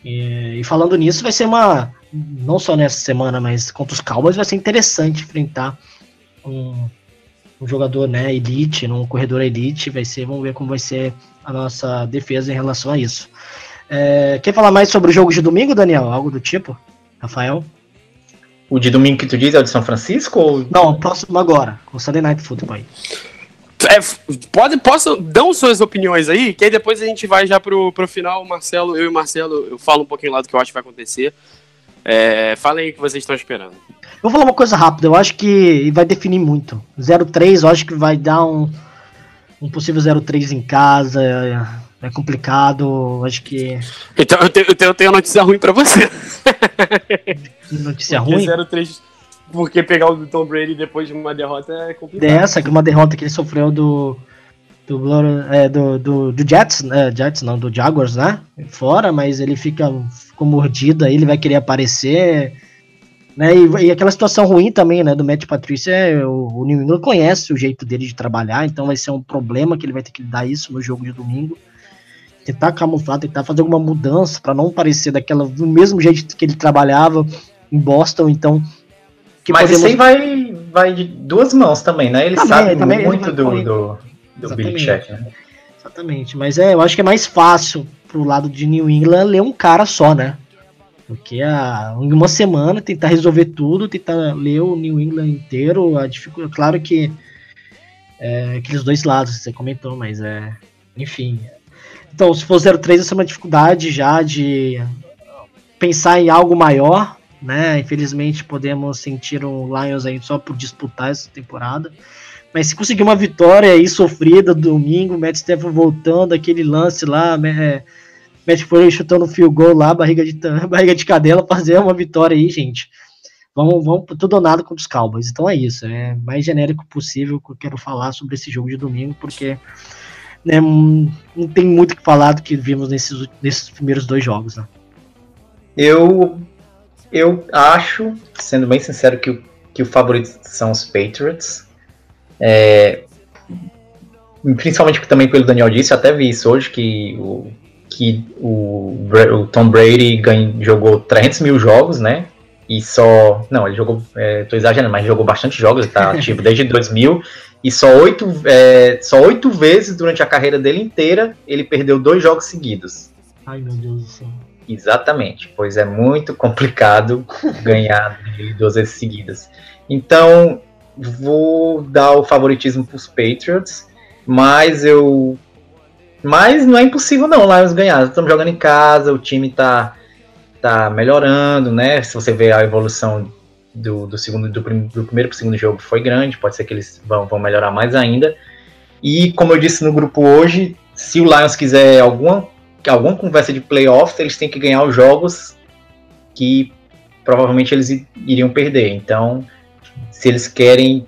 E, e falando nisso, vai ser uma. Não só nessa semana, mas contra os Cowboys vai ser interessante enfrentar um, um jogador né, elite, um corredor elite. Vai ser, vamos ver como vai ser a nossa defesa em relação a isso. É, quer falar mais sobre o jogo de domingo, Daniel? Algo do tipo? Rafael? O de domingo que tu diz é o de São Francisco? Ou... Não, o próximo agora, o Sunday Night Football. aí. É, pode, posso, dão suas opiniões aí, que aí depois a gente vai já pro, pro final, Marcelo, eu e o Marcelo, eu falo um pouquinho lá do que eu acho que vai acontecer. É, falem aí o que vocês estão esperando. Eu vou falar uma coisa rápida, eu acho que vai definir muito. 0-3, eu acho que vai dar um. um possível 0-3 em casa é, complicado. Acho que Então eu tenho, eu tenho, eu tenho uma notícia ruim pra você. notícia Porque ruim. 0-3 Porque pegar o Tom Brady depois de uma derrota é complicado. Dessa, que uma derrota que ele sofreu do. Do, é, do, do, do Jets, né? Jets não, do Jaguars, né? Fora, mas ele fica ficou mordido aí, ele vai querer aparecer. Né? E, e aquela situação ruim também, né? Do Matt Patrícia, é, o, o New England conhece o jeito dele de trabalhar, então vai ser um problema que ele vai ter que dar isso no jogo de domingo. Tentar camuflar, tentar fazer alguma mudança para não parecer daquela do mesmo jeito que ele trabalhava em Boston, então. que Mas podemos- isso aí vai, vai de duas mãos também, né? Ele Também, sabe também, ele muito vai do, do, do Exatamente. Belichick, né? Exatamente, mas é, eu acho que é mais fácil pro lado de New England ler um cara só, né? Do que a, em uma semana tentar resolver tudo, tentar ler o New England inteiro. A dificuldade, claro que é, aqueles dois lados você comentou, mas é. Enfim. Então, se for 0-3, essa é uma dificuldade já de pensar em algo maior, né? Infelizmente podemos sentir um Lions aí só por disputar essa temporada. Mas se conseguir uma vitória aí sofrida domingo, Matt Stafford voltando, aquele lance lá, né, Matt Flurry chutando field goal lá, barriga de, barriga de cadela, fazer uma vitória aí, gente. Vamos, vamos tudo ou nada contra os Cowboys. Então é isso, é mais genérico possível que eu quero falar sobre esse jogo de domingo, porque né, não tem muito o que falar do que vimos nesses, nesses primeiros dois jogos, né? Eu, eu acho, sendo bem sincero, que o, que o favorito são os Patriots. É, principalmente também pelo Daniel disse, eu até vi isso hoje, que o, que o, o Tom Brady ganha- jogou 300 mil jogos, né? E só. Não, ele jogou. É, tô exagerando, mas jogou bastante jogos, ele tá ativo desde 2000. E só oito, é, só oito vezes durante a carreira dele inteira ele perdeu dois jogos seguidos. Ai, meu Deus do céu. Exatamente, pois é muito complicado ganhar dele duas vezes seguidas. Então, vou dar o favoritismo para os Patriots, mas eu. Mas não é impossível não, Lions ganhar. Estamos jogando em casa, o time tá, tá melhorando, né? Se você ver a evolução do, do segundo do, prim- do primeiro para o segundo jogo foi grande, pode ser que eles vão, vão melhorar mais ainda. E como eu disse no grupo hoje, se o Lions quiser alguma alguma conversa de playoffs, eles têm que ganhar os jogos que provavelmente eles iriam perder. Então, se eles querem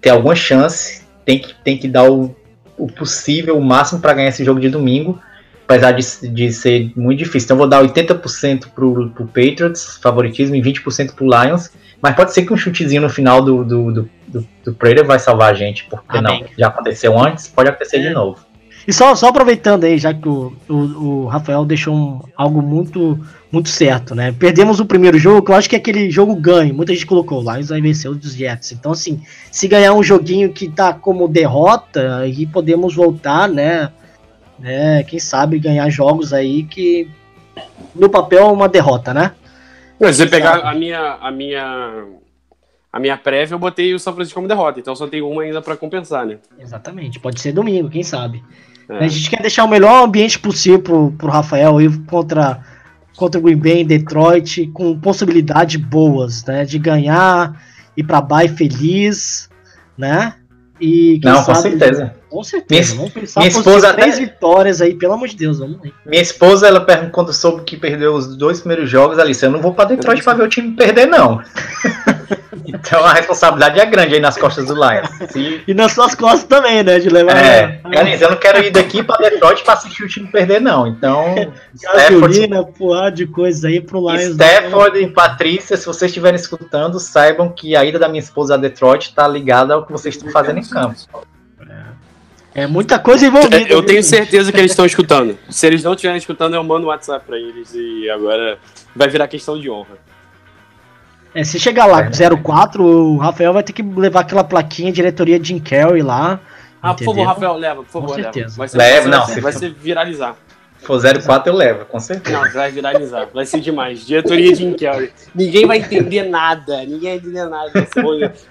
ter alguma chance, tem que, tem que dar o, o possível, o máximo para ganhar esse jogo de domingo, apesar de, de ser muito difícil. Então, eu vou dar 80% pro, pro Patriots, favoritismo, e 20% pro Lions. Mas pode ser que um chutezinho no final do, do, do, do, do Prater vai salvar a gente, porque Amém. não, já aconteceu antes, pode acontecer de É. novo. E só, só aproveitando aí, já que o, o, o Rafael deixou um- algo muito, muito certo, né? Perdemos o primeiro jogo, que eu acho que é aquele jogo ganho. Muita gente colocou, o Lions vai vencer os Jets. Então, assim, se ganhar um joguinho que tá como derrota, aí podemos voltar, né? Né? Quem sabe ganhar jogos aí que no papel é uma derrota, né? Mas se você pegar a minha, a minha, a minha prévia, eu botei o São Francisco como derrota, então só tem uma ainda pra compensar, né? Exatamente, pode ser domingo, quem sabe. É. A gente quer deixar o melhor ambiente possível pro, pro Rafael ir contra, contra o Green Bay em Detroit, com possibilidades boas, né? De ganhar, ir pra bye feliz, né? E Não, com sabe- certeza. Com certeza. Minha- vamos pensar minha esposa três até- vitórias aí, pelo amor de Deus, vamos aí. Minha esposa, ela pergunta quando soube que perdeu os dois primeiros jogos, ela disse, eu não vou pra Detroit pra ver o time perder, não. então a responsabilidade é grande aí nas costas do Lions. Se- E nas suas costas também, né? De levar é, ela diz, eu não quero ir daqui pra Detroit pra assistir o time perder, não. Então, Stafford, gasolina, porra de coisa aí pro Lions. Stafford e Patrícia, se vocês estiverem escutando, saibam que a ida da minha esposa a Detroit tá ligada ao que vocês estão fazendo em campo. É muita coisa envolvida. Eu viu, tenho gente? certeza que eles estão escutando. Se eles não estiverem escutando, eu mando um WhatsApp pra eles e agora vai virar questão de honra. É, se chegar lá com Verdade. 04, o Rafael vai ter que levar aquela plaquinha diretoria Jim Carrey lá. Ah, por favor, entendeu? Rafael, leva, por favor, Com leva. certeza. Vai ser, Leva, vai não, vai ser viralizar. Se for 04 eu levo, com certeza. Não, vai viralizar. Vai ser demais. Diretoria de Carrey. Ninguém vai entender nada. Ninguém vai entender nada.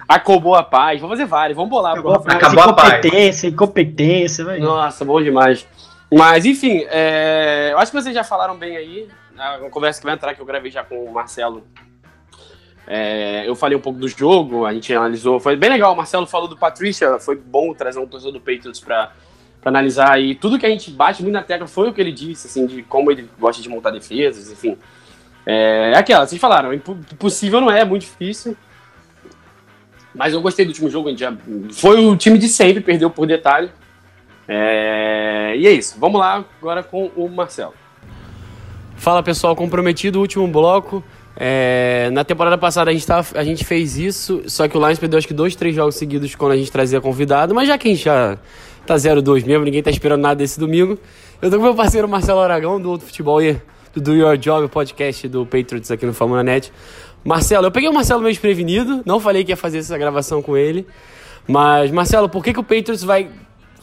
Acabou a paz. Vamos fazer vários. Vamos bolar pro Rafael. Acabou a paz. incompetência, incompetência, vai. Nossa, bom demais. Mas, enfim, é, eu acho que vocês já falaram bem aí. A conversa que vai entrar, que eu gravei já com o Marcelo É, eu falei um pouco do jogo, a gente analisou, foi bem legal. O Marcelo falou do Patrícia, foi bom trazer um torcedor do Patriots para analisar. E tudo que a gente bate muito na tecla foi o que ele disse, assim, de como ele gosta de montar defesas, enfim. É, é aquela, vocês falaram, impossível não é, é muito difícil. Mas eu gostei do último jogo, a gente já, foi o time de sempre, perdeu por detalhe. É, e é isso, vamos lá agora com o Marcelo. Fala pessoal, comprometido, último bloco. É, na temporada passada a gente, tava, a gente fez isso, só que o Lions perdeu acho que dois, três jogos seguidos quando a gente trazia convidado, mas já que a gente já tá 0-2 mesmo, ninguém tá esperando nada desse domingo. Eu tô com meu parceiro Marcelo Aragão, do Outro Futebol aí, do Do Your Job, podcast do Patriots aqui no Famuna Net. Marcelo, eu peguei o Marcelo meio desprevenido, não falei que ia fazer essa gravação com ele, mas Marcelo, por que, que o Patriots vai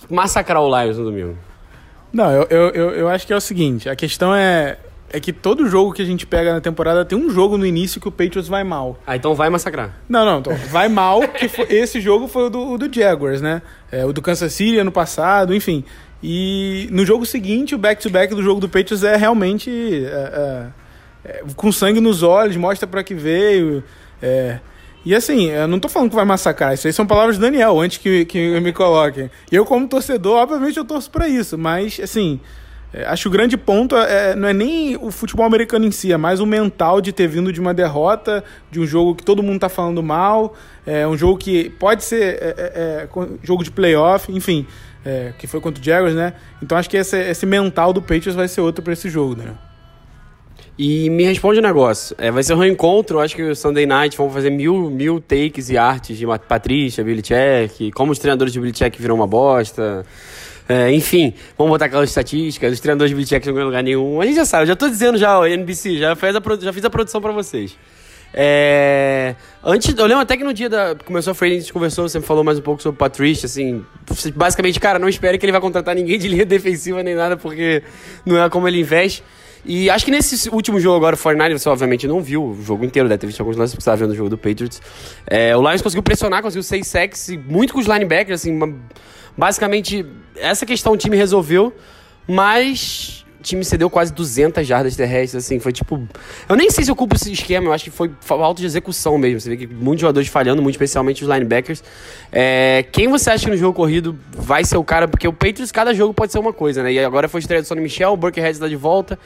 massacrar o Lions no domingo? Não, eu, eu, eu, eu acho que é o seguinte, a questão é é que todo jogo que a gente pega na temporada tem um jogo no início que o Patriots vai mal. Ah, então vai massacrar. Não, não, então, vai mal, que foi, esse jogo foi o do, o do Jaguars, né? É, o do Kansas City ano passado, enfim. E no jogo seguinte, o back-to-back do jogo do Patriots é realmente é, é, é com sangue nos olhos, mostra para que veio. É. E assim, eu não tô falando que vai massacrar, isso aí são palavras do Daniel, antes que, que me coloquem. Eu, como torcedor, obviamente eu torço para isso, mas assim. É, acho que o grande ponto é, não é nem o futebol americano em si, é mais o mental de ter vindo de uma derrota, de um jogo que todo mundo está falando mal, é um jogo que pode ser é, é, é jogo de playoff, enfim, é, que foi contra o Jaguars, né? Então acho que esse, esse mental do Patriots vai ser outro para esse jogo, né? E me responde um negócio. É, vai ser um reencontro, acho que o Sunday Night vão fazer mil, mil takes e artes de Patrícia, Billy Check, como os treinadores de Billy Check viram uma bosta. É, enfim, vamos botar aquelas estatísticas, os treinadores de BTX não ganham lugar nenhum. A gente já sabe, já tô dizendo já, o NBC, já, fez a, já fiz a produção para vocês. É, antes, eu lembro até que no dia da começou a free, a gente conversou, você me falou mais um pouco sobre o Patrícia, assim, basicamente, cara, não espere que ele vai contratar ninguém de linha defensiva nem nada, porque não é como ele investe. E acho que nesse último jogo agora, o Fortnite, você obviamente não viu o jogo inteiro, deve ter visto alguns lances porque você estava vendo o jogo do Patriots. É, o Lions conseguiu pressionar, conseguiu seis sacks, muito com os linebackers, assim, uma, basicamente, essa questão o time resolveu, mas o time cedeu quase 200 jardas terrestres, assim, foi tipo... Eu nem sei se eu culpo esse esquema, eu acho que foi falta de execução mesmo, você vê que muitos jogadores falhando, muito especialmente os linebackers. É, quem você acha que no jogo corrido vai ser o cara, porque o Patriots, cada jogo pode ser uma coisa, né, e agora foi estreia do Sonny Michel, o Burkhead está de volta,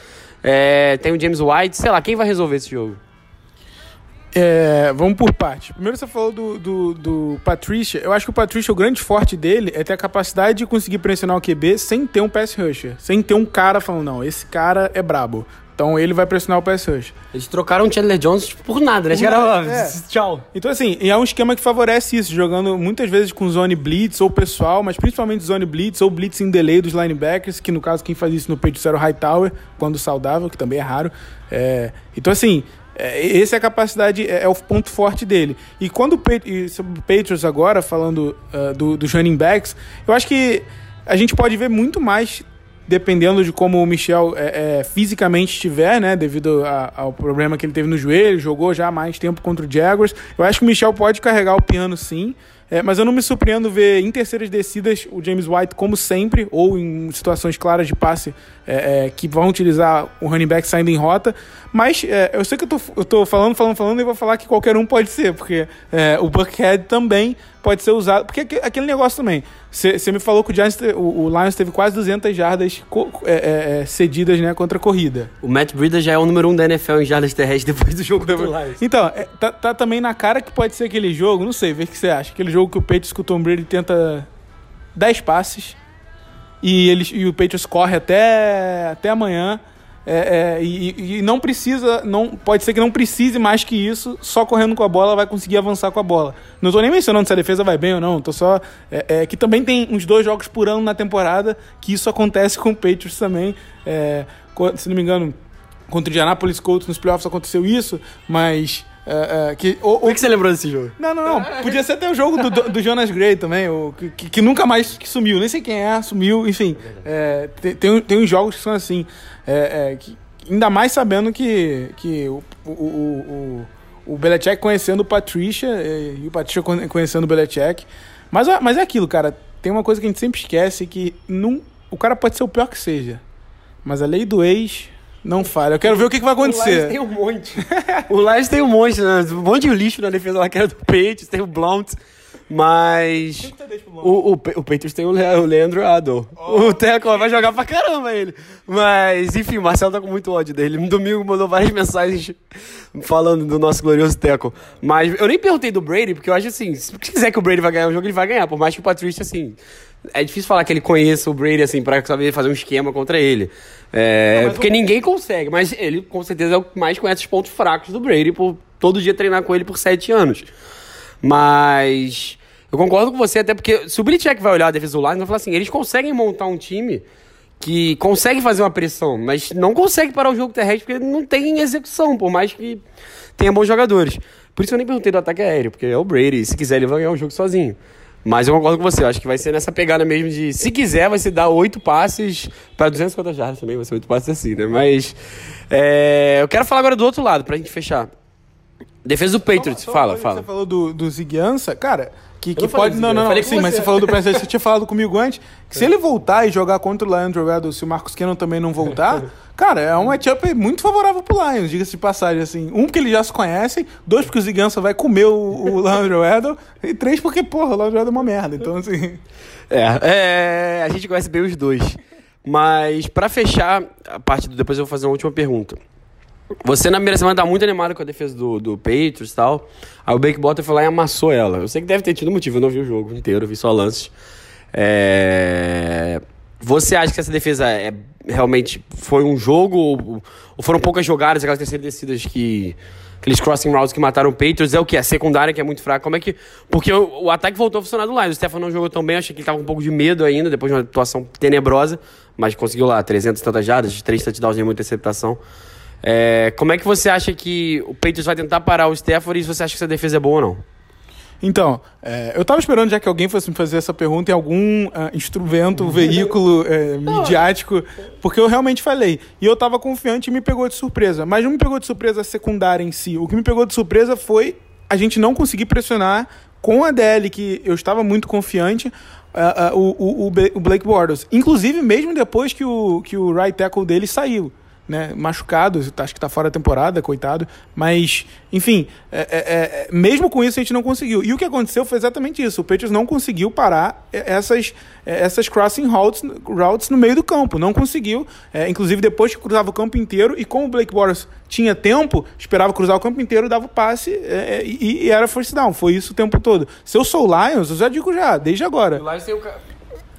é, tem o James White, sei lá, quem vai resolver esse jogo? É, vamos por parte. Primeiro você falou do, do, do Patricia. Eu acho que o Patricia, o grande forte dele é ter a capacidade de conseguir pressionar o QB sem ter um pass rusher. Sem ter um cara falando, não, esse cara é brabo. Então ele vai pressionar o pass rush. Eles trocaram o Chandler Jones tipo, por nada, né? Por é. Tchau. Então, assim, é um esquema que favorece isso, jogando muitas vezes com zone blitz ou pessoal, mas principalmente zone blitz ou blitz em delay dos linebackers, que no caso quem faz isso no peito era o Hightower, quando saudável, que também é raro. É... Então, assim, é, essa é a capacidade, é, é, o ponto forte dele. E quando o Patriots agora, falando uh, do, dos running backs, eu acho que a gente pode ver muito mais dependendo de como o Michel é, é, fisicamente estiver, né, devido a, ao problema que ele teve no joelho, jogou já mais tempo contra o Jaguars. Eu acho que o Michel pode carregar o piano sim, é, mas eu não me surpreendo ver em terceiras descidas o James White, como sempre, ou em situações claras de passe é, é, que vão utilizar o running back saindo em rota. Mas é, eu sei que eu tô, eu tô falando, falando, falando e vou falar que qualquer um pode ser, porque é, o Buckhead também pode ser usado. Porque aquele negócio também. Você me falou que o, Giants, o, o, Lions teve quase 200 jardas é, cedidas né, contra a corrida. O Matt Breida já é o número um da NFL em jardas terrestres depois do jogo do Lions. Então, tá, tá também na cara que pode ser aquele jogo, não sei, vê o que você acha. Aquele jogo jogo que o Patriots com o Tom Brady tenta 10 passes e, eles, e o Patriots corre até, até amanhã. É, é, e, e, não precisa, não pode ser que não precise mais que isso, só correndo com a bola vai conseguir avançar com a bola. Não estou nem mencionando se a defesa vai bem ou não, tô só. É, é, que também tem uns dois jogos por ano na temporada que isso acontece com o Patriots também. É, se não me engano, contra o Indianapolis Colts nos playoffs aconteceu isso, mas é, é, que, o, Por que você lembrou desse jogo? Não, não, não. Podia ser até o jogo do, do Jonas Gray também, o, que, que, nunca mais que sumiu. Nem sei quem é, sumiu, enfim. É, tem, tem, tem uns jogos que são assim. É, é, que, ainda mais sabendo que, que o, o, o, o, o Belichick conhecendo o Patricia e o Patricia conhecendo o Belichick. Mas, mas é aquilo, cara. Tem uma coisa que a gente sempre esquece que não, o cara pode ser o pior que seja. Mas a lei do ex Não falha. Eu quero ver o que, que vai O Lions acontecer. tem um monte. o Lions tem um monte, né? Um monte de lixo na defesa lá que era do Patriots, tem o Blount. Mas. O, o, Pe- o Patriots tem o, Le- o Leandro Adol. O Teco vai jogar pra caramba ele. Mas, enfim, o Marcelo tá com muito ódio dele. No domingo mandou várias mensagens falando do nosso glorioso Teco. Mas eu nem perguntei do Brady, porque eu acho assim: se quiser que o Brady vai ganhar o jogo, ele vai ganhar. Por mais que o Patrícia, assim. É difícil falar que ele conheça o Brady, assim, pra saber fazer um esquema contra ele. É, porque ninguém consegue, mas ele com certeza é o que mais conhece os pontos fracos do Brady por todo dia treinar com ele por sete anos. Mas eu concordo com você, até porque se o Belichick vai olhar a defesa do Lions, vai falar assim, eles conseguem montar um time que consegue fazer uma pressão, mas não consegue parar o jogo terrestre porque não tem execução, por mais que tenha bons jogadores. Por isso eu nem perguntei do ataque aéreo, porque é o Brady, se quiser ele vai ganhar o jogo sozinho. Mas eu concordo com você, eu acho que vai ser nessa pegada mesmo de, se quiser, vai se dar oito passes para 250 jardas também, vai ser oito passes assim, né? Mas é, eu quero falar agora do outro lado, pra gente fechar. Defesa do Patriots, Só fala, coisa que fala. Você falou do, do Ziguiança, cara, que, que pode. Não, não, não. Sim, mas você. falou do PSG, você tinha falado comigo antes. Que se ele voltar e jogar contra o Lions jogado, se o Marcos Cannon também não voltar, cara, é um matchup muito favorável pro Lions, diga-se de passagem, assim. Um, porque eles já se conhecem, dois, porque o Ziguiança vai comer o, o Landry Weddle, e três, porque, porra, o Landry Weddle é uma merda. Então, assim. É, é, a gente conhece bem os dois. Mas pra fechar a parte do depois eu vou fazer uma última pergunta. Você na primeira semana tá muito animado com a defesa do, do Patriots e tal. Aí o Blake Bottom foi lá e amassou ela. Eu sei que deve ter tido motivo, eu não vi o jogo inteiro, vi só lances. É... Você acha que essa defesa é, realmente foi um jogo ou, ou foram poucas jogadas, aquelas terceiras descidas que. Aqueles crossing routes que mataram o Patriots, é o que? A secundária que é muito fraca. Como é que. Porque o, o ataque voltou a funcionar do lado. O Stefan não jogou tão bem, achei que ele tava com um pouco de medo ainda, depois de uma atuação tenebrosa, mas conseguiu lá 300 e tantas jardas, 3 touchdowns e muita interceptação. É, como é que você acha que o Patriots vai tentar parar o Stafford e se você acha que essa defesa é boa ou não? Então, é, eu tava esperando já que alguém fosse me fazer essa pergunta em algum ah, instrumento, veículo é, midiático, porque eu realmente falei. E eu tava confiante e me pegou de surpresa. Mas não me pegou de surpresa a secundária em si. O que me pegou de surpresa foi a gente não conseguir pressionar com a DL, que eu estava muito confiante, ah, o, o, o Blake Bortles. Inclusive, mesmo depois que o, que o right tackle dele saiu né, machucado, acho que tá fora da temporada, coitado. Mas, enfim, é, é, é, mesmo com isso a gente não conseguiu. E o que aconteceu foi exatamente isso. O Patriots não conseguiu parar é, essas, é, essas crossing routes, routes no meio do campo. Não conseguiu. É, inclusive, depois que cruzava o campo inteiro, e como o Blake Bortles tinha tempo, esperava cruzar o campo inteiro, dava o passe e, e era first down. Foi isso o tempo todo. Se eu sou o Lions, eu já digo já, desde agora. O Lions tem o,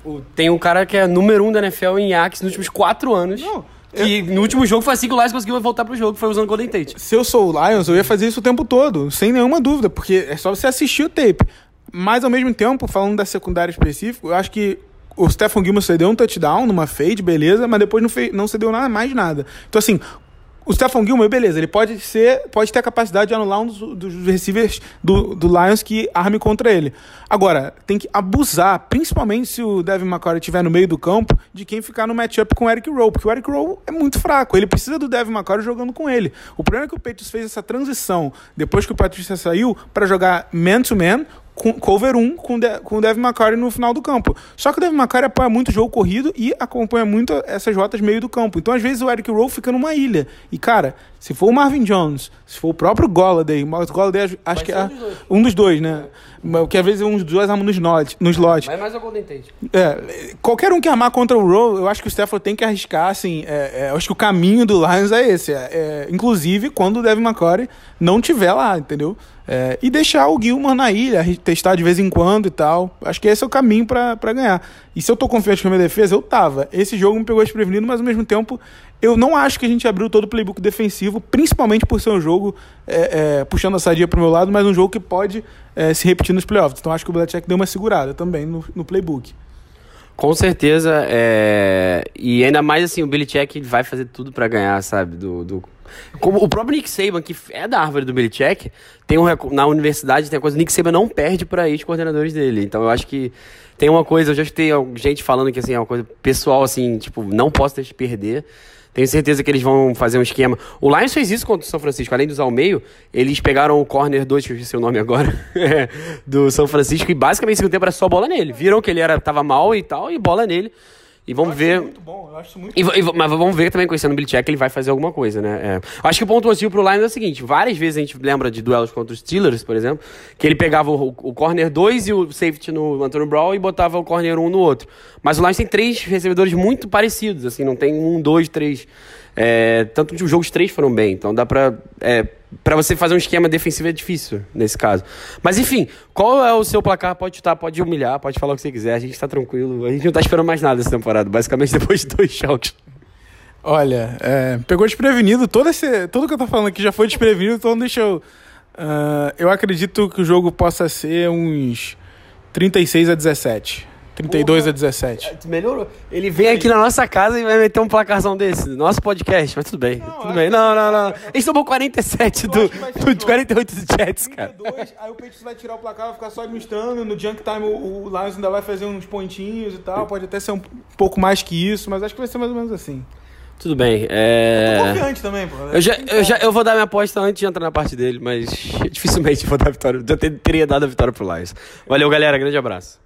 o- tem um cara que é número um da NFL em Axe nos últimos quatro anos. Não, E no último jogo foi assim que o Lions conseguiu voltar pro jogo, foi usando o Golden Tate. se eu sou o Lions, eu ia fazer isso o tempo todo, sem nenhuma dúvida, porque é só você assistir o tape. Mas ao mesmo tempo, falando da secundária específica, eu acho que o Stephen Gilmore cedeu um touchdown numa fade, beleza, mas depois não, fez, não cedeu nada, mais nada. Então, assim, o Stephen Gilmore, beleza, ele pode ser, pode ter a capacidade de anular um dos, dos receivers do, do Lions que arme contra ele. Agora, tem que abusar, principalmente se o Devin McCoy estiver no meio do campo, de quem ficar no matchup com o Eric Rowe, porque o Eric Rowe é muito fraco, ele precisa do Devin McCoy jogando com ele. O problema é que o Patriots fez essa transição, depois que o Patrícia saiu, para jogar man-to-man, com cover 1 com, de, com o Devin McCoy no final do campo. Só que o Devin McCoy apoia muito o jogo corrido e acompanha muito essas rotas meio do campo. Então, às vezes, o Eric Rowe fica numa ilha. E, cara, se for o Marvin Jones, se for o próprio Golladay, mas o Golladay acho- acho que é um dos dois, né? Porque às vezes um dos dois arma no slot. No slot. Vai mais ao Golden Tate. É, qualquer um que armar contra o Rowe, eu acho que o Stafford tem que arriscar, assim, é, é, eu acho que o caminho do Lions é esse, é, é, inclusive quando o Devin McCory não tiver lá, entendeu? É, e deixar o Gilmore na ilha, testar de vez em quando e tal, acho que esse é o caminho pra ganhar. E se eu tô confiante com a minha defesa, eu tava. Esse jogo me pegou desprevenido, mas ao mesmo tempo, eu não acho que a gente abriu todo o playbook defensivo, principalmente por ser um jogo é, é, puxando a sadia pro meu lado, mas um jogo que pode é, se repetir nos playoffs. Então acho que o Belichick deu uma segurada também no, no playbook. Com certeza, é... e ainda mais assim, o Belichick vai fazer tudo pra ganhar, sabe? Do, do... Como o próprio Nick Saban, que é da árvore do Belichick, tem um, na universidade tem coisa, o Nick Saban não perde pra ex-coordenadores dele. Então eu acho que tem uma coisa, eu já escutei gente falando que assim, é uma coisa pessoal, assim, tipo, não posso deixar de perder. Tenho certeza que eles vão fazer um esquema. O Lions fez isso contra o São Francisco. Além de usar o meio, eles pegaram o corner 2, que eu esqueci o nome agora, do São Francisco, e basicamente no segundo tempo era só bola nele. Viram que ele era, tava mal e tal, e bola nele. E vamos ver. Muito bom, eu acho muito E, v- e mas vamos ver também, conhecendo o Belichick, ele vai fazer alguma coisa, né? É. Acho que o ponto positivo pro Lions é o seguinte: várias vezes a gente lembra de duelos contra os Steelers, por exemplo, que ele pegava o, o corner 2 e o safety no Antonio Brown e botava o corner 1 um no outro. Mas o Lions tem três recebedores muito parecidos, assim, não tem um, dois, três. É, tanto que os jogos três foram bem, então dá pra. É, pra você fazer um esquema defensivo é difícil nesse caso. Mas enfim, qual é o seu placar? Pode chutar, pode humilhar, pode falar o que você quiser, a gente tá tranquilo. A gente não tá esperando mais nada essa temporada, basicamente depois de dois jogos. Olha, é, pegou desprevenido. Todo esse, tudo que eu tô falando aqui já foi desprevenido, então deixa eu. ah, eu acredito que o jogo possa ser uns 36 a 17. 32 a 17. Melhorou. Ele vem aqui na nossa casa e vai meter um placarzão desse, no nosso podcast, mas tudo bem. tudo bem. Não, não, não. Eles tomou 47 do, do jogo. 48 do Jets, cara. 32, aí o Patriots vai tirar o placar, vai ficar só administrando. No junk time o, o Lions ainda vai fazer uns pontinhos e tal. Pode até ser um pouco mais que isso, mas acho que vai ser mais ou menos assim. Tudo bem. Tô É... confiante também, pô. Eu já, eu já eu vou dar minha aposta antes de entrar na parte dele, mas dificilmente vou dar a vitória. Eu ter- teria dado a vitória pro Lions. Valeu, galera. Grande abraço.